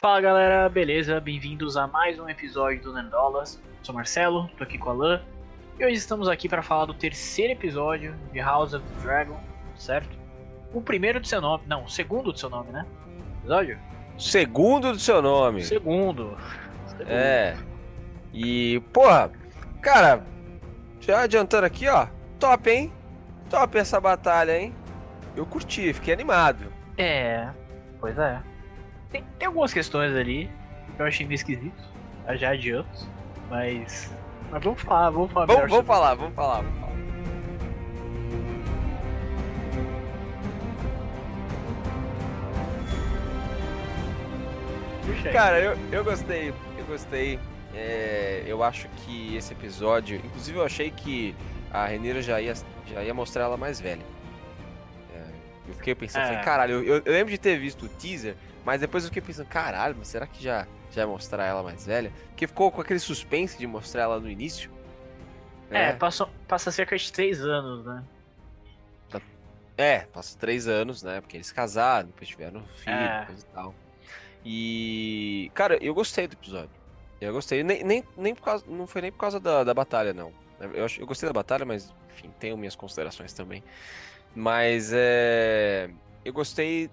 Fala galera, beleza? Bem-vindos a mais um episódio do Nerdolas. Sou Marcelo, tô aqui com a Lan. E hoje estamos aqui para falar do terceiro episódio de House of the Dragon, certo? O primeiro do seu nome, não, o segundo do seu nome, né? Episódio? Segundo do seu nome. Segundo. segundo. É. E, porra, cara, já adiantando aqui, ó. Top, hein? Top essa batalha, hein? Eu curti, fiquei animado. É, pois é. Tem, tem algumas questões ali que eu achei meio esquisito. Já adianto. Mas. Mas vamos falar, vamos falar. Vamos, vamos falar, vamos falar, vamos falar. Cara, eu, eu gostei, eu gostei. É, eu acho que esse episódio. Inclusive, eu achei que a Renira já ia, já ia mostrar ela mais velha. É, eu fiquei pensando, é. falei, caralho, eu, eu, lembro de ter visto o teaser, mas depois eu fiquei pensando, caralho, mas será que já, já vai mostrar ela mais velha? Porque ficou com aquele suspense de mostrar ela no início. É, é passou, passa cerca de três anos, né? É, passa três anos, né? Porque eles casaram, depois tiveram filho, é. coisa e tal. E. Cara, eu gostei do episódio. Eu gostei. Nem, nem, nem por causa. Não foi nem por causa da, da batalha, não. Eu, eu gostei da batalha, mas, enfim, tenho minhas considerações também. Mas é. Eu gostei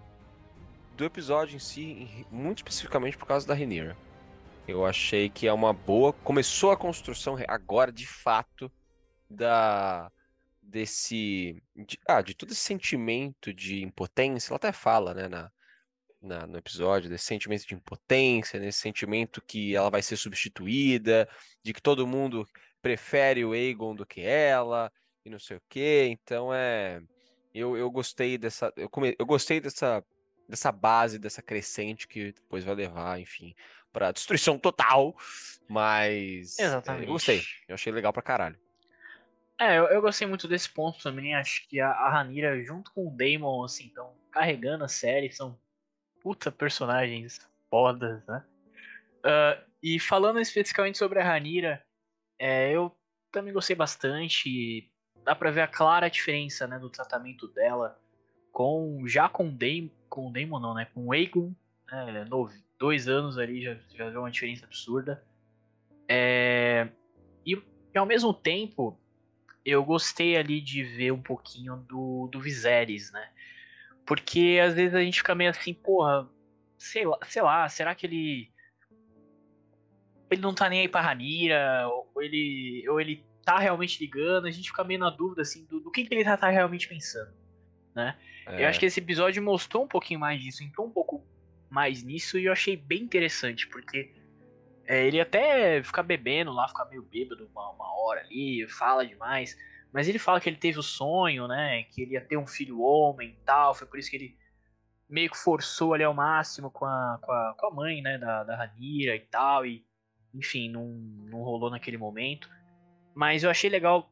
do episódio em si, muito especificamente por causa da Rhaenyra. Eu achei que é uma boa. Começou a construção agora, de fato, da desse. De, ah, de todo esse sentimento de impotência. Ela até fala, né, na, na, no episódio, desse sentimento de impotência, nesse sentimento que ela vai ser substituída, de que todo mundo prefere o Aegon do que ela, e não sei o quê. Então é. Eu, eu gostei dessa. Eu, come, eu gostei dessa, dessa base, dessa crescente que depois vai levar, enfim, pra destruição total. Mas. Exatamente. É, eu gostei. Eu achei legal pra caralho. É, eu, eu gostei muito desse ponto também. Acho que a, a Ranira, junto com o Damon, assim, estão carregando a série, são puta personagens fodas, né? Uh, e falando especificamente sobre a Ranira, é, eu também gostei bastante. Dá pra ver a clara diferença né, do tratamento dela com já com o Damon, com o Damon não, né? Com o Aegon, né, novo, dois anos ali já, já viu uma diferença absurda. É, e, e, ao mesmo tempo, eu gostei ali de ver um pouquinho do, do Viserys, né? Porque às vezes a gente fica meio assim, porra, sei lá, sei lá será que ele ele não tá nem aí pra Ranira, ou ele, ou ele tá realmente ligando, a gente fica meio na dúvida, assim, do, do que, que ele tá, tá realmente pensando, né? É. Eu acho que esse episódio mostrou um pouquinho mais disso, entrou um pouco mais nisso, e eu achei bem interessante, porque é, ele até fica bebendo lá, fica meio bêbado uma, uma hora ali, fala demais, mas ele fala que ele teve o sonho, né, que ele ia ter um filho homem e tal, foi por isso que ele meio que forçou ali ao máximo com a, com a, com a mãe, né, da, da Ranira e tal, e enfim, não, não rolou naquele momento. Mas eu achei legal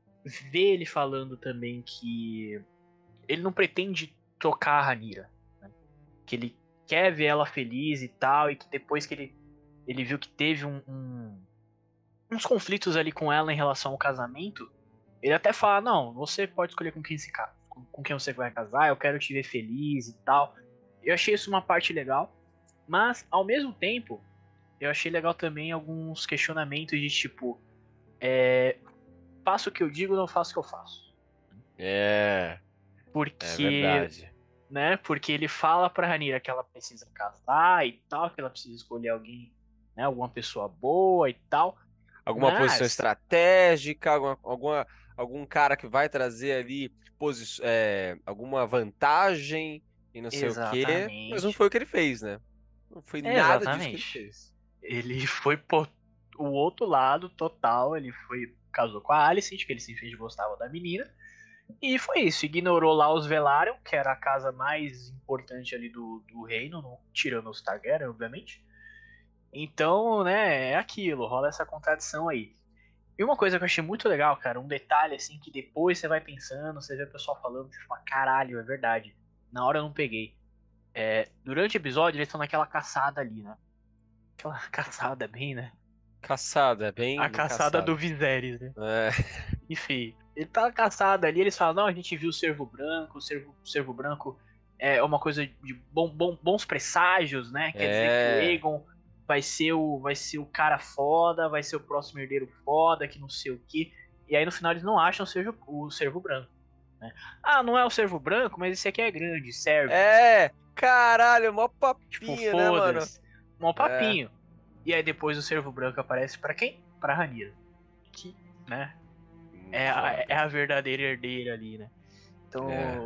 ver ele falando também que ele não pretende tocar a Ranira. Né? Que ele quer ver ela feliz e tal, e que depois que ele, ele viu que teve um, um, uns conflitos ali com ela em relação ao casamento, ele até fala, não, você pode escolher com quem se casa, com quem você vai casar, eu quero te ver feliz e tal. Eu achei isso uma parte legal, mas ao mesmo tempo, eu achei legal também alguns questionamentos de tipo, é, faço o que eu digo, não faço o que eu faço. É. Porque. É. Né? Porque ele fala pra Ranira que ela precisa casar e tal, que ela precisa escolher alguém, né? Alguma pessoa boa e tal. Alguma mas... posição estratégica, alguma, alguma, algum cara que vai trazer ali posi é, alguma vantagem e não sei Exatamente. o quê. Mas não foi o que ele fez, né? Não foi nada Exatamente. disso que ele fez ele foi por o outro lado total, ele foi casou com a Alicent, que ele se fez gostava da menina. E foi isso, ignorou lá os Velaryon, que era a casa mais importante ali do, do reino, no, tirando os Targaryen, obviamente. Então, né, é aquilo, rola essa contradição aí. E uma coisa que eu achei muito legal, cara, um detalhe assim que depois você vai pensando, você vê o pessoal falando, você fala, caralho, é verdade. Na hora eu não peguei. É, durante o episódio eles estão naquela caçada ali, né? Aquela caçada bem, né? Caçada, bem. A caçada, caçada. do Viserys, né? É. Enfim, ele tá caçada ali, eles falam, não, a gente viu o cervo branco, o cervo, o cervo branco é uma coisa de bom, bom, bons presságios, né? Quer é. dizer que o é. Aegon vai ser o, vai ser o cara foda, vai ser o próximo herdeiro foda, que não sei o que. E aí no final eles não acham o servo, o servo branco. Né? Ah, não é o servo branco, mas esse aqui é grande, serve. É, caralho, mó papinho, tipo, né, mano? Mó é. papinho. É. E aí depois o servo branco aparece para quem? Pra Ranira. Que, né? É a, é a verdadeira herdeira ali, né? Então, é,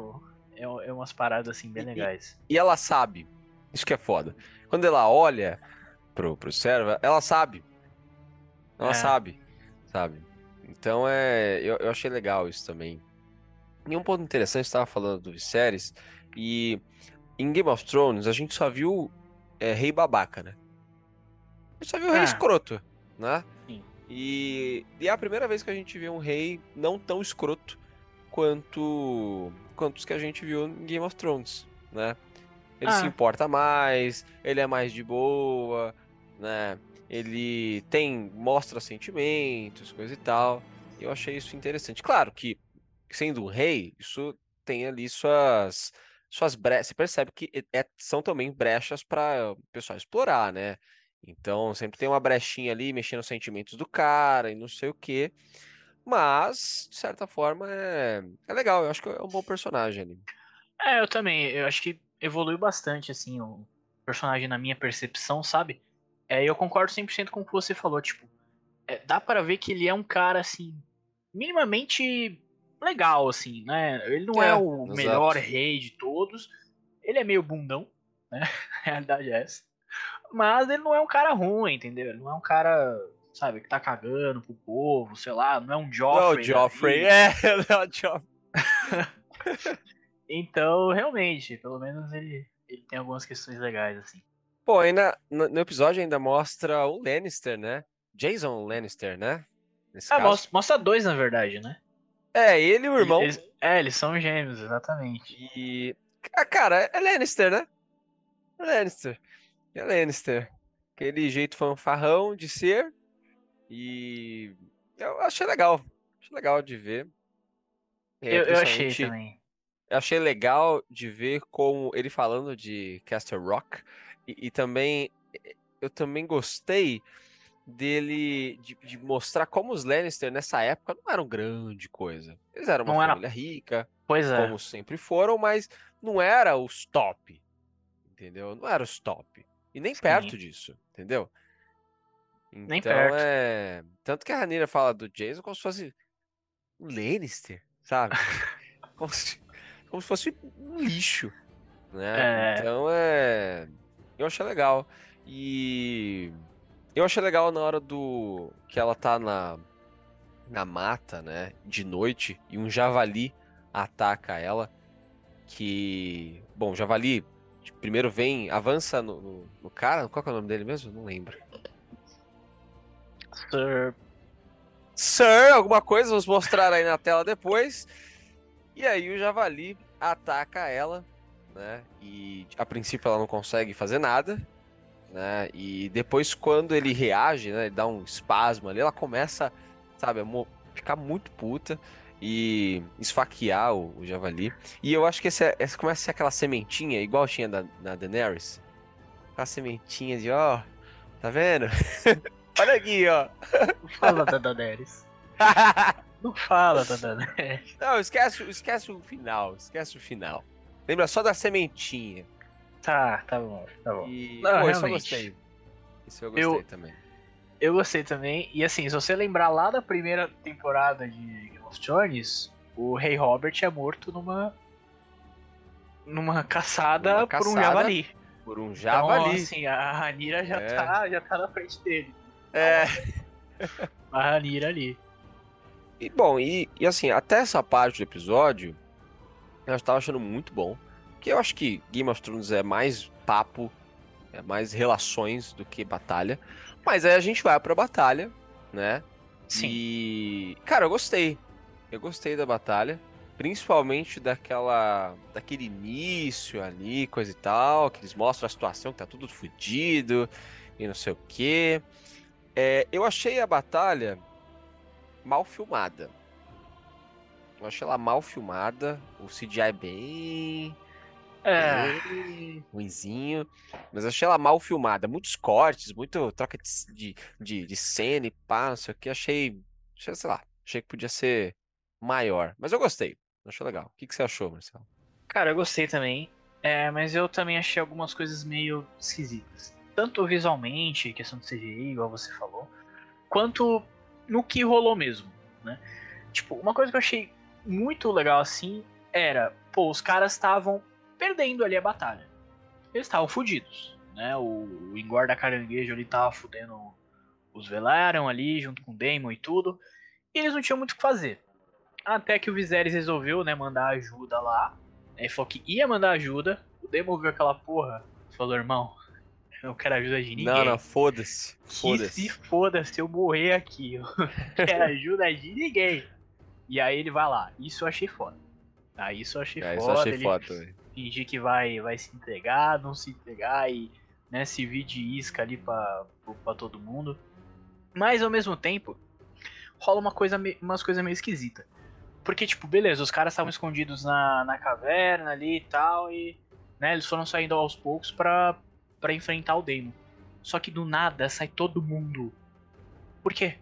é, é umas paradas assim bem e, legais. E, ela sabe. Isso que é foda. Quando ela olha pro, pro servo, ela sabe. Ela é. sabe, sabe? Então é. Eu, eu achei legal isso também. E um ponto interessante, estava falando do Viserys, e em Game of Thrones a gente só viu é, rei babaca, né? A gente só viu ah. rei escroto, né? E, e é a primeira vez que a gente vê um rei não tão escroto quanto, quanto os que a gente viu em Game of Thrones, né? Ele ah. se importa mais, ele é mais de boa, né? Ele tem mostra sentimentos, coisa e tal. Eu achei isso interessante. Claro que sendo um rei, isso tem ali suas suas brechas. Você percebe que é, são também brechas para o pessoal explorar, né? Então sempre tem uma brechinha ali mexendo nos sentimentos do cara e não sei o quê. Mas, de certa forma, é, é legal. Eu acho que é um bom personagem ali. É, eu também. Eu acho que evoluiu bastante, assim, o personagem na minha percepção, sabe? É, eu concordo 100% com o que você falou, tipo, é, dá para ver que ele é um cara, assim, minimamente legal, assim, né? Ele não é, é o exato. melhor rei de todos, ele é meio bundão, né? A realidade é essa. Mas ele não é um cara ruim, entendeu? Ele não é um cara, sabe, que tá cagando pro povo, sei lá, não é um Joffrey. Não, o Joffrey, é, não é o Joffrey. então, realmente, pelo menos ele, ele tem algumas questões legais, assim. Pô, ainda no, no, episódio ainda mostra o Lannister, né? Jason Lannister, né? Nesse ah, mostra, mostra, dois, na verdade, né? É, ele e o irmão. Eles, é, eles são gêmeos, exatamente. E. Ah, cara, é Lannister, né? É Lannister. É Lannister. Aquele jeito fanfarrão de ser. E. Eu achei legal. Achei legal de ver. É, eu, eu achei também. Eu achei legal de ver como ele falando de Castle Rock e, e também eu também gostei dele de, de, mostrar como os Lannister nessa época não eram grande coisa. Eles eram uma não família era... rica, pois é. como sempre foram, mas não era os top. Entendeu? Não era os top. E nem Sim. perto disso, entendeu? Então nem perto. é. Tanto que a Ranira fala do Jason como se fosse um Lannister, sabe? como, se, como se fosse um lixo. Né? É... Então é eu achei legal. E eu achei legal na hora do que ela tá na na mata, né, de noite e um javali ataca ela que, bom, o javali primeiro vem, avança no, no, no cara, qual é o nome dele mesmo? Não lembro. Sir Sir, alguma coisa, vamos mostrar aí na tela depois. E aí o javali ataca ela né? E a princípio ela não consegue fazer nada, né? E depois quando ele reage, né? Ele dá um espasmo ali, ela começa, sabe, a ficar muito puta e esfaquear o, o javali. E eu acho que esse é, começa a ser aquela sementinha, igual tinha da, na Daenerys. Aquela sementinha de, ó, tá vendo? Olha aqui, ó. Não fala da Daenerys. Não fala da Daenerys. Não, esquece, esquece o final, esquece o final. Lembra só da sementinha. Tá, tá bom, tá bom. E... Não, Pô, isso eu gostei. Isso eu gostei eu, também. Eu gostei também. E assim, se você lembrar lá da primeira temporada de Game of Thrones, o Rei Robert é morto numa. numa caçada, caçada por um javali. Por um javali. Então, assim, a Ranira já, é. tá, já tá na frente dele. É. a Ranira ali. E bom, e, e assim, até essa parte do episódio, eu estava achando muito bom. Que eu acho que Game of Thrones é mais papo, é mais relações do que batalha. Mas aí a gente vai pra batalha, né? Sim. E. Cara, eu gostei. Eu gostei da batalha. Principalmente daquela. daquele início ali, coisa e tal. Que eles mostram a situação que tá tudo fodido e não sei o quê. É, eu achei a batalha mal filmada. Eu achei ela mal filmada. O CGI é bem. É. Ruinzinho. Mas eu achei ela mal filmada. Muitos cortes, muito troca de, de, de, de cena e pá, não sei o que. Achei, achei, sei lá, achei que podia ser maior. Mas eu gostei. Achei legal. O que, que você achou, Marcelo? Cara, eu gostei também. É, mas eu também achei algumas coisas meio esquisitas. Tanto visualmente, questão de CGI, igual você falou, quanto no que rolou mesmo, né? Tipo, uma coisa que eu achei muito legal assim era, pô, os caras estavam perdendo ali a batalha. Eles estavam fodidos, né? O, o engorda caranguejo ali tava fudendo os Velaryon ali, junto com o Daemon e tudo. E eles não tinham muito o que fazer. Até que o Viserys resolveu, né, mandar ajuda lá. Ele falou que ia mandar ajuda. O Daemon viu aquela porra. Falou, irmão, eu não quero ajuda de ninguém. Não, não, foda-se. Foda-se. se foda se eu morrer aqui. Eu não quero ajuda de ninguém. E aí ele vai lá. Isso eu achei foda. Ah, isso eu achei é, foda. Isso eu achei ele foda Fingir que vai, vai se entregar, não se entregar e né, se vir de isca ali pra, pra todo mundo. Mas ao mesmo tempo, rola uma coisa, umas coisas meio esquisita. Porque, tipo, beleza, os caras estavam escondidos na, na caverna ali e tal, e né, eles foram saindo aos poucos pra, pra enfrentar o Daemon. Só que do nada sai todo mundo. Por quê?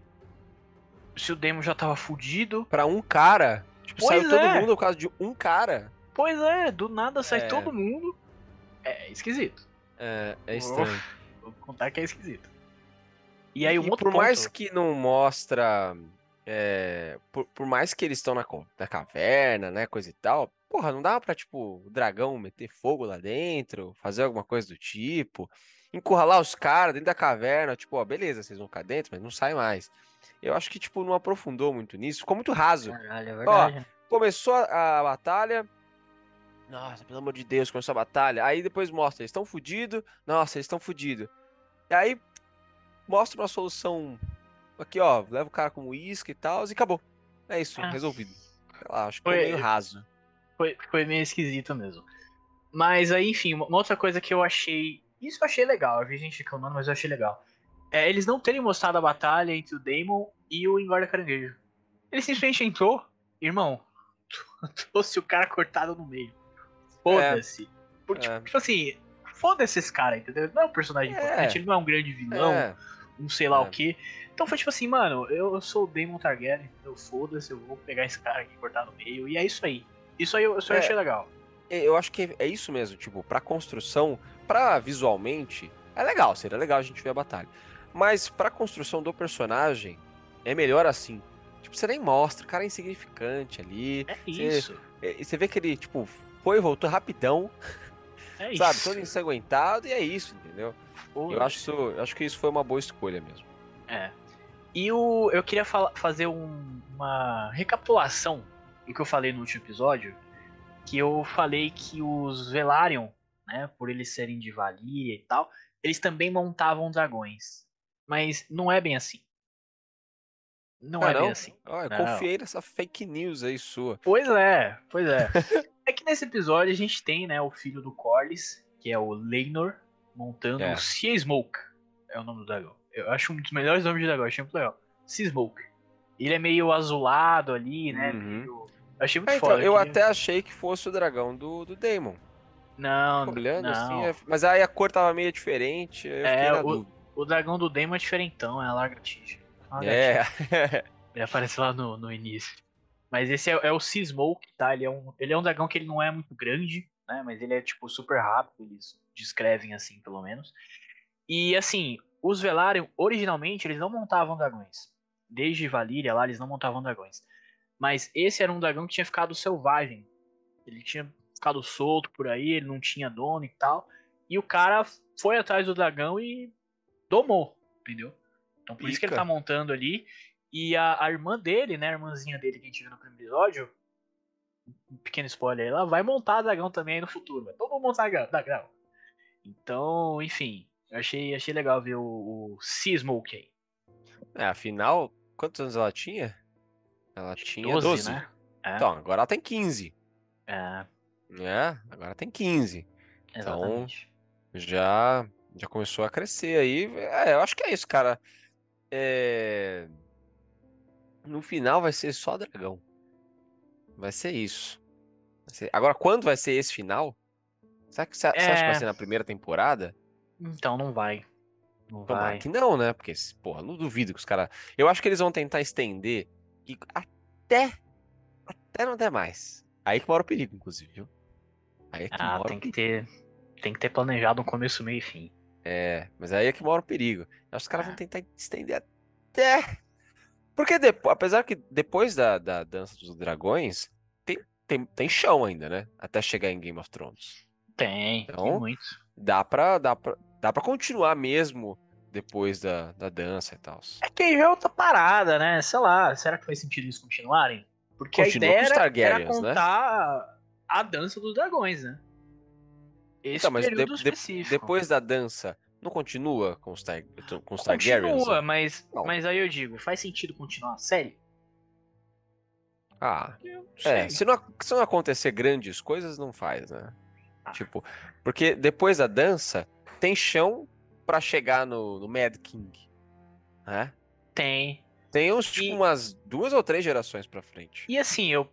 Se o Daemon já tava fudido. Pra um cara? Tipo, pois saiu é. todo mundo por causa de um cara? Pois é, do nada sai é. todo mundo. É esquisito. É, é estranho. Vou contar que é esquisito. E aí, um e por ponto... mais que não mostra é, por, por, mais que eles estão na, na, caverna, né, coisa e tal, porra, não dava pra, tipo, o dragão meter fogo lá dentro, fazer alguma coisa do tipo, encurralar os caras dentro da caverna, tipo, ó, beleza, vocês vão ficar dentro, mas não sai mais. Eu acho que, tipo, não aprofundou muito nisso, ficou muito raso. Caralho, é verdade. Ó, começou a, a batalha, nossa, pelo amor de Deus, começou a batalha. Aí depois mostra, eles estão fudidos. Nossa, eles estão fudidos. E aí mostra uma solução Aqui, ó, leva o cara com uísque e tal, e acabou. É isso, ah. resolvido. Lá, acho que foi meio raso. Foi, foi meio esquisito mesmo. Mas aí, enfim, uma outra coisa que eu achei. Isso eu achei legal, eu vi gente reclamando, mas eu achei legal. É eles não terem mostrado a batalha entre o Daemon e o Engorda Caranguejo. Ele simplesmente entrou, irmão, trouxe o cara cortado no meio. Foda-se. É. Porque, é. tipo assim, foda-se esse cara, entendeu? Não é um personagem é. importante, ele não é um grande vilão, é. um sei lá o é. que. Então foi tipo assim, mano, eu sou o Daemon Targaryen, eu foda-se, eu vou pegar esse cara aqui e cortar no meio, e é isso aí. Isso aí eu, isso é, achei legal. É, eu acho que é isso mesmo, tipo, pra construção, pra visualmente, é legal, seria legal a gente ver a batalha. Mas pra construção do personagem, é melhor assim. Tipo, você nem mostra, o cara é insignificante ali. É isso. Você, é, você vê que ele, tipo, foi e voltou rapidão. É isso. Sabe, todo ensanguentado, e é isso, entendeu? Pô, eu acho, isso, eu acho que isso foi uma boa escolha mesmo. É. E o, eu queria fazer um, uma recapitulação do que eu falei no último episódio, que eu falei que os Velaryon, né, por eles serem de Valia e tal, eles também montavam dragões. Mas não é bem assim. Não ah, é não? bem assim. Oh, eu confiei nessa fake news aí sua. Pois é, pois é. é que nesse episódio a gente tem, né, o filho do Corlys, que é o Leinor, montando é. o Sea Smoke. É o nome do dragão. Eu acho um dos melhores nomes de dragão, achei muito legal. Seasmoke. Ele é meio azulado ali, né? Uhum. Meio... Eu achei muito é, então, foda. Eu até achei que fosse o dragão do, do Damon. Não, olhando não. Assim, é... mas aí a cor tava meio diferente. é, o, o, dragão do Damon é diferentão, é a lagartixa. É. ele aparece lá no, no início. Mas esse é, é o Seasmoke, tá? Ele é, um, ele é um dragão que ele não é muito grande, né? Mas ele é, tipo, super rápido, eles descrevem assim, pelo menos. E, assim, os Velaryon, originalmente, eles não montavam dragões. Desde Valíria lá, eles não montavam dragões. Mas esse era um dragão que tinha ficado selvagem. Ele tinha ficado solto por aí, ele não tinha dono e tal. E o cara foi atrás do dragão e domou, entendeu? Então por Pica. isso que ele tá montando ali. E a, a, irmã dele, né, a irmãzinha dele que a gente viu no primeiro episódio, um pequeno spoiler, ela vai montar dragão também aí no futuro. Vai todo mundo montar dragão. Então, enfim, eu achei, achei legal ver o, o Smoke aí. É, afinal, quantos anos ela tinha? Ela tinha 12, 12. né? É. Então, agora ela tem 15. É. É, agora tem 15. Então, Exatamente. Então, já, já começou a crescer aí. É, eu acho que é isso, cara. É... No final vai ser só dragão. Vai ser isso. Vai ser... Agora, quando vai ser esse final? Será que você é... acha que vai é. ser na primeira temporada? Então não vai. Não Tomara vai. que não, né? Porque, porra, não duvido que os caras. Eu acho que eles vão tentar estender e até. Até não der mais. Aí que mora o perigo, inclusive, viu? Aí é que ah, mora tem que ter. Tem que ter planejado um começo, meio e fim. É, mas aí é que mora o perigo. Acho que os caras vão tentar estender até. Porque depois, apesar que depois da, da Dança dos Dragões, tem, tem, tem chão ainda, né? Até chegar em Game of Thrones. Tem, então, tem muito. Dá pra, dá, pra, dá pra continuar mesmo depois da, da dança e tal. É que já é outra parada, né? Sei lá, será que faz sentido eles continuarem? Porque Continua a ideia era, era, né? contar né? a dança dos dragões, né? Esse então, mas de, de, depois da dança, não continua com os, tar, com os Targaryens? Continua, mas, mas aí eu digo, faz sentido continuar a série? Ah, é, se não, se não acontecer grandes coisas, não faz, né? Ah. Tipo, porque depois da dança, tem chão para chegar no, no Mad King, né? Tem. Tem uns, tipo, e... umas duas ou três gerações pra frente. E assim, eu... o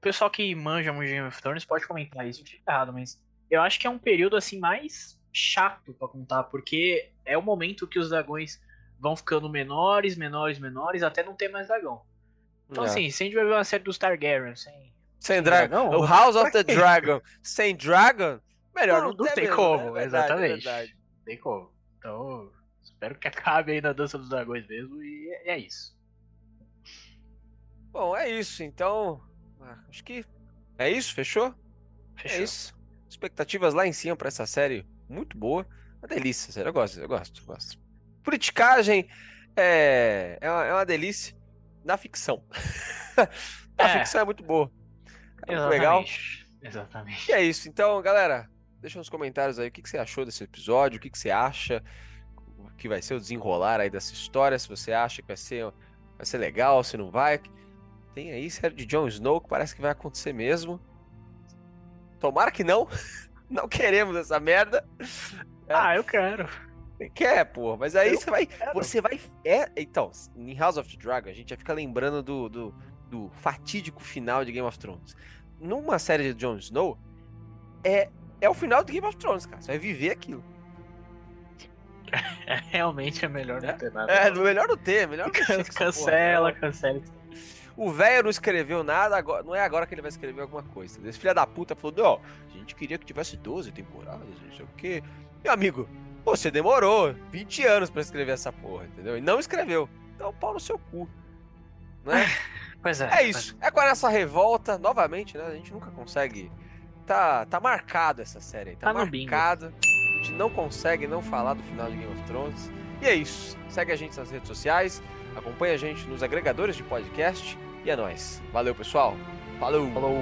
pessoal que manja muito Game of Thrones pode comentar isso, eu errado, mas eu acho que é um período, assim, mais chato para contar, porque é o momento que os dragões vão ficando menores, menores, menores, até não ter mais dragão. Então, é. assim, se a gente vai ver uma série dos Targaryen sem. Sem, dragão? O House of the Dragon sem Dragon? Melhor não, não, não tem mesmo, como, né? exatamente. Verdade. Não tem como. Então, espero que acabe aí na Dança dos Dragões mesmo, e é, é isso. Bom, é isso. Então, ah, acho que é isso, fechou? É fechou. É isso. Expectativas lá em cima para essa série muito boa. Uma delícia, sério. Eu gosto, eu gosto, eu gosto. Politicagem é, é, uma, é uma delícia na ficção. a é. ficção é muito boa. É muito legal. Exatamente. E é isso. Então, galera, deixa nos comentários aí o que, que você achou desse episódio, o que, que você acha que vai ser o desenrolar aí dessa história, se você acha que vai ser, vai ser legal, se não vai. Tem aí série de Jon Snow que parece que vai acontecer mesmo. Tomara que não. não queremos essa merda. É. Ah, eu quero. Quer, pô, mas aí eu você vai. Quero. Você vai. É, então, em House of the Dragon, a gente já fica lembrando do, do, do fatídico final de Game of Thrones. Numa série de Jon Snow, é, é o final de Game of Thrones, cara. Você vai viver aquilo. É realmente é melhor não ter nada. É, melhor não ter, melhor não ter. cancela, cancela. O velho não escreveu nada, agora, não é agora que ele vai escrever alguma coisa. Esse filho da puta falou: não, a gente queria que tivesse 12 temporadas, não sei o quê. Meu amigo, você demorou 20 anos para escrever essa porra, entendeu? E não escreveu. Então, pau no seu cu. Né? Pois é. É isso. É com essa revolta, novamente, né? A gente nunca consegue. Tá, tá marcado essa série aí. Tá, tá marcado. A gente não consegue não falar do final de Game of Thrones. E é isso. Segue a gente nas redes sociais. Acompanhe a gente nos agregadores de podcast. E é nóis. Valeu, pessoal. Falou. Falou.